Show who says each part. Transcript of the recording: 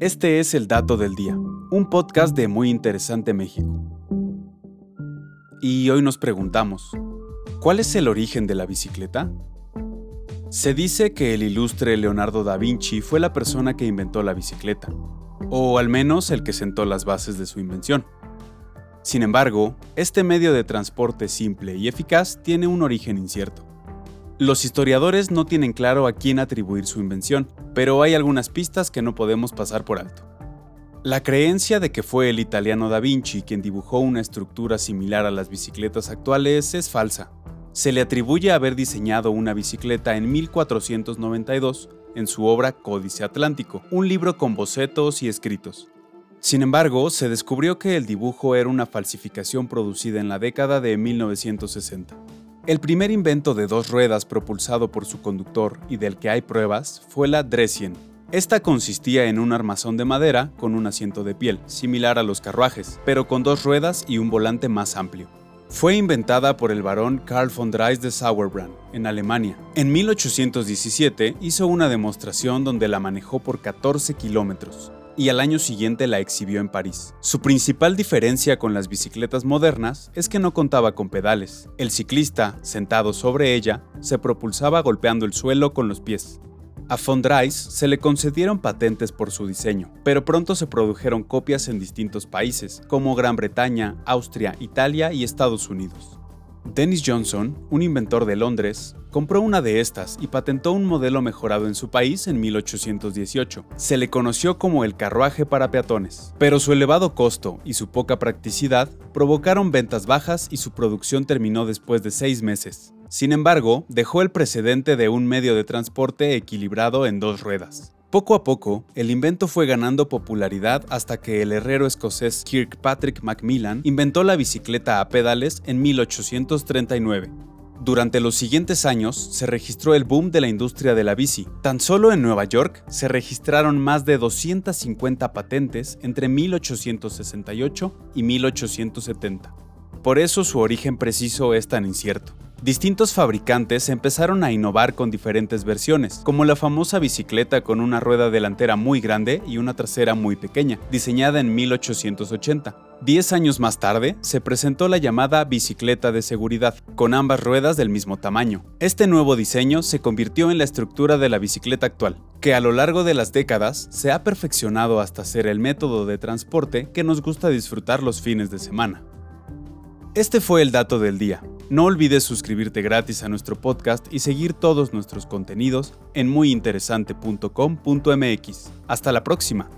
Speaker 1: Este es el Dato del Día, un podcast de Muy Interesante México. Y hoy nos preguntamos, ¿cuál es el origen de la bicicleta? Se dice que el ilustre Leonardo da Vinci fue la persona que inventó la bicicleta, o al menos el que sentó las bases de su invención. Sin embargo, este medio de transporte simple y eficaz tiene un origen incierto. Los historiadores no tienen claro a quién atribuir su invención, pero hay algunas pistas que no podemos pasar por alto. La creencia de que fue el italiano Da Vinci quien dibujó una estructura similar a las bicicletas actuales es falsa. Se le atribuye haber diseñado una bicicleta en 1492 en su obra Códice Atlántico, un libro con bocetos y escritos. Sin embargo, se descubrió que el dibujo era una falsificación producida en la década de 1960. El primer invento de dos ruedas propulsado por su conductor y del que hay pruebas fue la Dressien. Esta consistía en un armazón de madera con un asiento de piel, similar a los carruajes, pero con dos ruedas y un volante más amplio. Fue inventada por el barón Karl von Drais de Sauerbrunn, en Alemania. En 1817 hizo una demostración donde la manejó por 14 kilómetros y al año siguiente la exhibió en París. Su principal diferencia con las bicicletas modernas es que no contaba con pedales. El ciclista, sentado sobre ella, se propulsaba golpeando el suelo con los pies. A Fondrais se le concedieron patentes por su diseño, pero pronto se produjeron copias en distintos países, como Gran Bretaña, Austria, Italia y Estados Unidos. Dennis Johnson, un inventor de Londres, compró una de estas y patentó un modelo mejorado en su país en 1818. Se le conoció como el carruaje para peatones, pero su elevado costo y su poca practicidad provocaron ventas bajas y su producción terminó después de seis meses. Sin embargo, dejó el precedente de un medio de transporte equilibrado en dos ruedas. Poco a poco, el invento fue ganando popularidad hasta que el herrero escocés Kirkpatrick Macmillan inventó la bicicleta a pedales en 1839. Durante los siguientes años se registró el boom de la industria de la bici. Tan solo en Nueva York se registraron más de 250 patentes entre 1868 y 1870. Por eso su origen preciso es tan incierto. Distintos fabricantes empezaron a innovar con diferentes versiones, como la famosa bicicleta con una rueda delantera muy grande y una trasera muy pequeña, diseñada en 1880. Diez años más tarde, se presentó la llamada bicicleta de seguridad, con ambas ruedas del mismo tamaño. Este nuevo diseño se convirtió en la estructura de la bicicleta actual, que a lo largo de las décadas se ha perfeccionado hasta ser el método de transporte que nos gusta disfrutar los fines de semana. Este fue el dato del día. No olvides suscribirte gratis a nuestro podcast y seguir todos nuestros contenidos en muyinteresante.com.mx. Hasta la próxima.